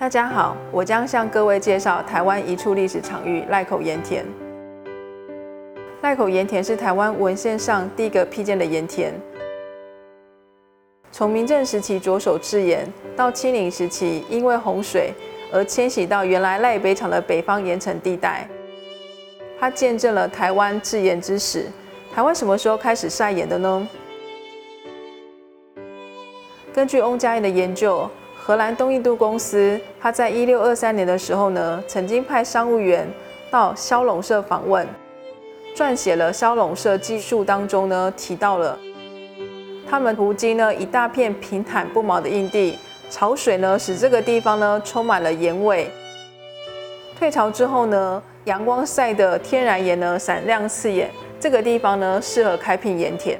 大家好，我将向各位介绍台湾一处历史场域——赖口盐田。赖口盐田是台湾文献上第一个辟建的盐田。从明郑时期着手制盐，到清领时期因为洪水而迁徙到原来赖北厂的北方盐城地带。它见证了台湾制盐之始。台湾什么时候开始晒盐的呢？根据翁家燕的研究，荷兰东印度公司，他在一六二三年的时候呢，曾经派商务员到骁龙社访问，撰写了《骁龙社记述》当中呢，提到了他们途经呢一大片平坦不毛的印地，潮水呢使这个地方呢充满了盐味。退潮之后呢，阳光晒的天然盐呢闪亮刺眼，这个地方呢适合开辟盐田。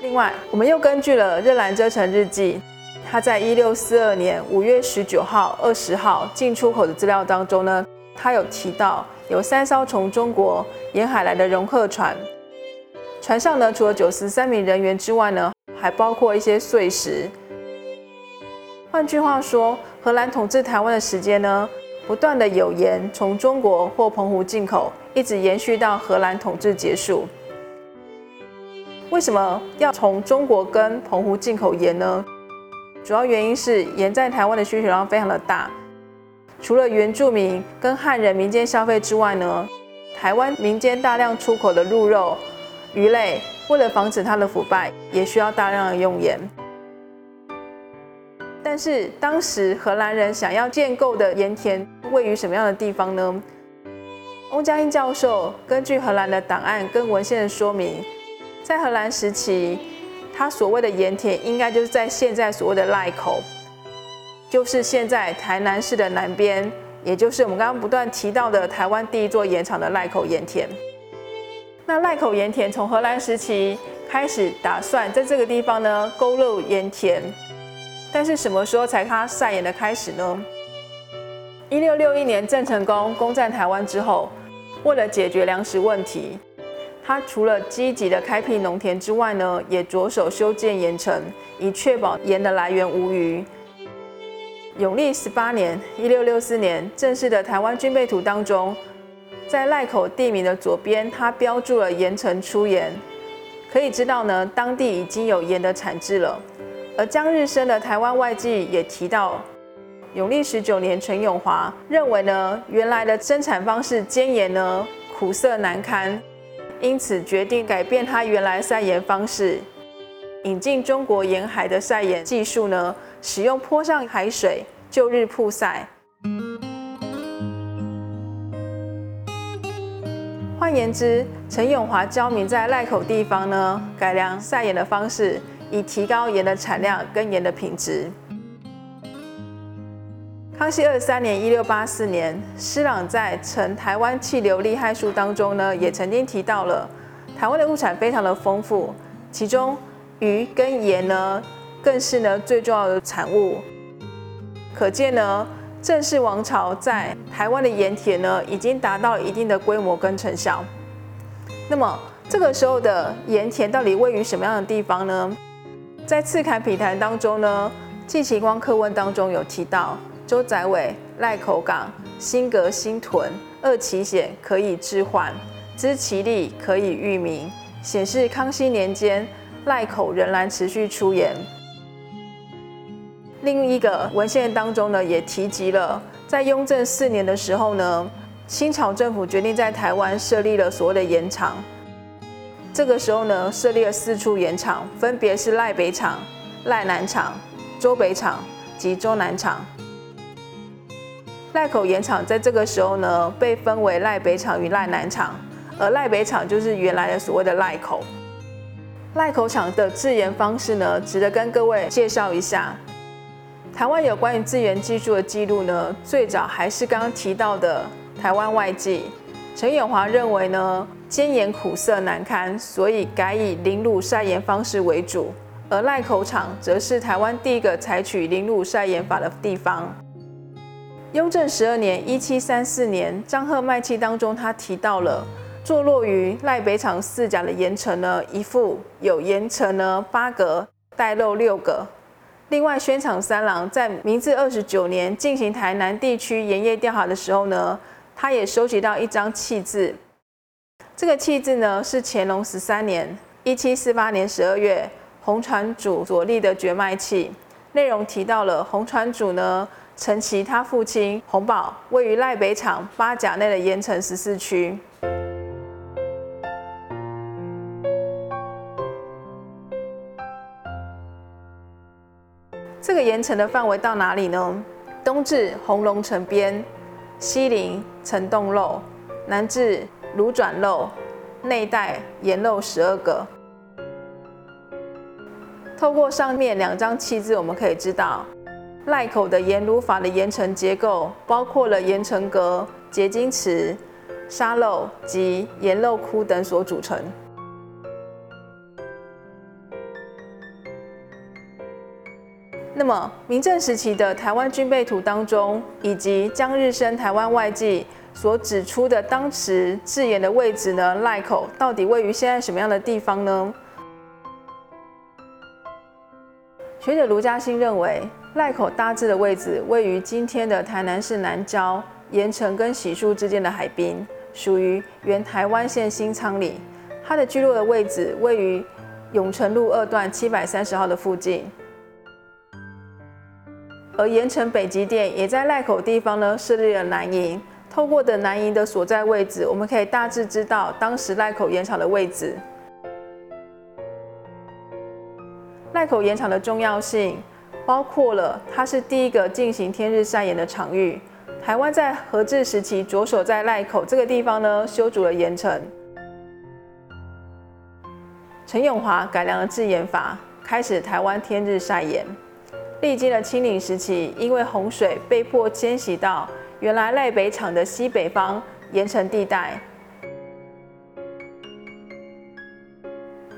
另外，我们又根据了《热兰遮城日记》，他在一六四二年五月十九号、二十号进出口的资料当中呢，他有提到有三艘从中国沿海来的容客船，船上呢除了九十三名人员之外呢，还包括一些碎石。换句话说，荷兰统治台湾的时间呢，不断的有盐从中国或澎湖进口，一直延续到荷兰统治结束。为什么要从中国跟澎湖进口盐呢？主要原因是盐在台湾的需求量非常的大，除了原住民跟汉人民间消费之外呢，台湾民间大量出口的鹿肉、鱼类，为了防止它的腐败，也需要大量的用盐。但是当时荷兰人想要建构的盐田位于什么样的地方呢？翁家英教授根据荷兰的档案跟文献的说明。在荷兰时期，他所谓的盐田应该就是在现在所谓的赖口，就是现在台南市的南边，也就是我们刚刚不断提到的台湾第一座盐场的赖口盐田。那赖口盐田从荷兰时期开始打算在这个地方呢勾勒盐田，但是什么时候才他晒盐的开始呢？一六六一年郑成功攻占台湾之后，为了解决粮食问题。他除了积极的开辟农田之外呢，也着手修建盐城，以确保盐的来源无虞。永历十八年（一六六四年）正式的台湾军备图当中，在赖口地名的左边，它标注了盐城出盐，可以知道呢，当地已经有盐的产制了。而江日升的《台湾外记》也提到，永历十九年，陈永华认为呢，原来的生产方式煎盐呢，苦涩难堪。因此决定改变他原来晒盐方式，引进中国沿海的晒盐技术呢，使用坡上海水就日曝晒。换言之，陈永华教民在赖口地方呢，改良晒盐的方式，以提高盐的产量跟盐的品质。康熙二三年（一六八四年），施琅在《成台湾气流利害书》当中呢，也曾经提到了台湾的物产非常的丰富，其中鱼跟盐呢，更是呢最重要的产物。可见呢，郑氏王朝在台湾的盐田呢，已经达到一定的规模跟成效。那么这个时候的盐田到底位于什么样的地方呢？在《次坎笔谈》当中呢，《季其光课文》当中有提到。周载伟赖口港新阁新屯二其险可以置换，知其利可以喻名，显示康熙年间赖口仍然持续出盐。另一个文献当中呢，也提及了在雍正四年的时候呢，清朝政府决定在台湾设立了所谓的盐场。这个时候呢，设立了四处盐场，分别是赖北厂、赖南厂、周北厂及周南厂。赖口盐场在这个时候呢，被分为赖北厂与赖南厂，而赖北厂就是原来的所谓的赖口。赖口厂的制盐方式呢，值得跟各位介绍一下。台湾有关于制盐技术的记录呢，最早还是刚刚提到的《台湾外记》。陈永华认为呢，煎盐苦涩难堪，所以改以淋卤晒盐方式为主。而赖口厂则是台湾第一个采取淋卤晒盐法的地方。雍正十二年（一七三四年），张贺卖契当中，他提到了坐落于赖北厂四甲的盐城呢，一副有盐城呢八格，带漏六个，另外，宣场三郎在明治二十九年进行台南地区盐业调查的时候呢，他也收集到一张契字。这个契字呢，是乾隆十三年（一七四八年十二月）红船主所立的绝脉契，内容提到了红船主呢，承其他父亲洪宝位于赖北厂八甲内的盐城十四区。这个盐城的范围到哪里呢？东至红龙城边，西临城洞漏，南至芦转漏，内带盐漏十二个。透过上面两张契字，我们可以知道，赖口的盐炉法的盐城结构包括了盐城阁、结晶池、沙漏及盐漏窟等所组成。那么，明正时期的台湾军备图当中，以及江日升台湾外记所指出的当时制盐的位置呢？赖口到底位于现在什么样的地方呢？学者卢嘉欣认为，赖口大致的位置位于今天的台南市南郊盐城跟喜树之间的海滨，属于原台湾县新仓里。它的聚落的位置位于永城路二段七百三十号的附近。而盐城北极店也在赖口地方呢设立了南营，透过的南营的所在位置，我们可以大致知道当时赖口盐场的位置。赖口盐场的重要性包括了，它是第一个进行天日晒盐的场域。台湾在和治时期着手在赖口这个地方呢修筑了盐城。陈永华改良了制盐法，开始台湾天日晒盐。历经了清领时期，因为洪水被迫迁徙到原来赖北厂的西北方盐城地带。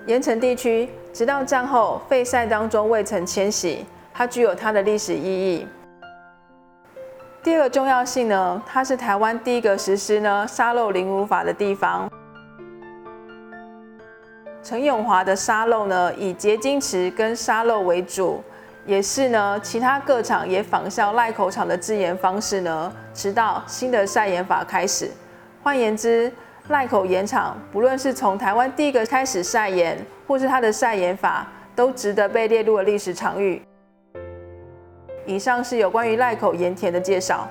盐城地区直到战后废塞当中未曾迁徙，它具有它的历史意义。第二个重要性呢，它是台湾第一个实施呢沙漏零污法的地方。陈永华的沙漏呢，以结晶池跟沙漏为主。也是呢，其他各厂也仿效赖口厂的制盐方式呢，直到新的晒盐法开始。换言之，赖口盐厂不论是从台湾第一个开始晒盐，或是它的晒盐法，都值得被列入了历史场域。以上是有关于赖口盐田的介绍。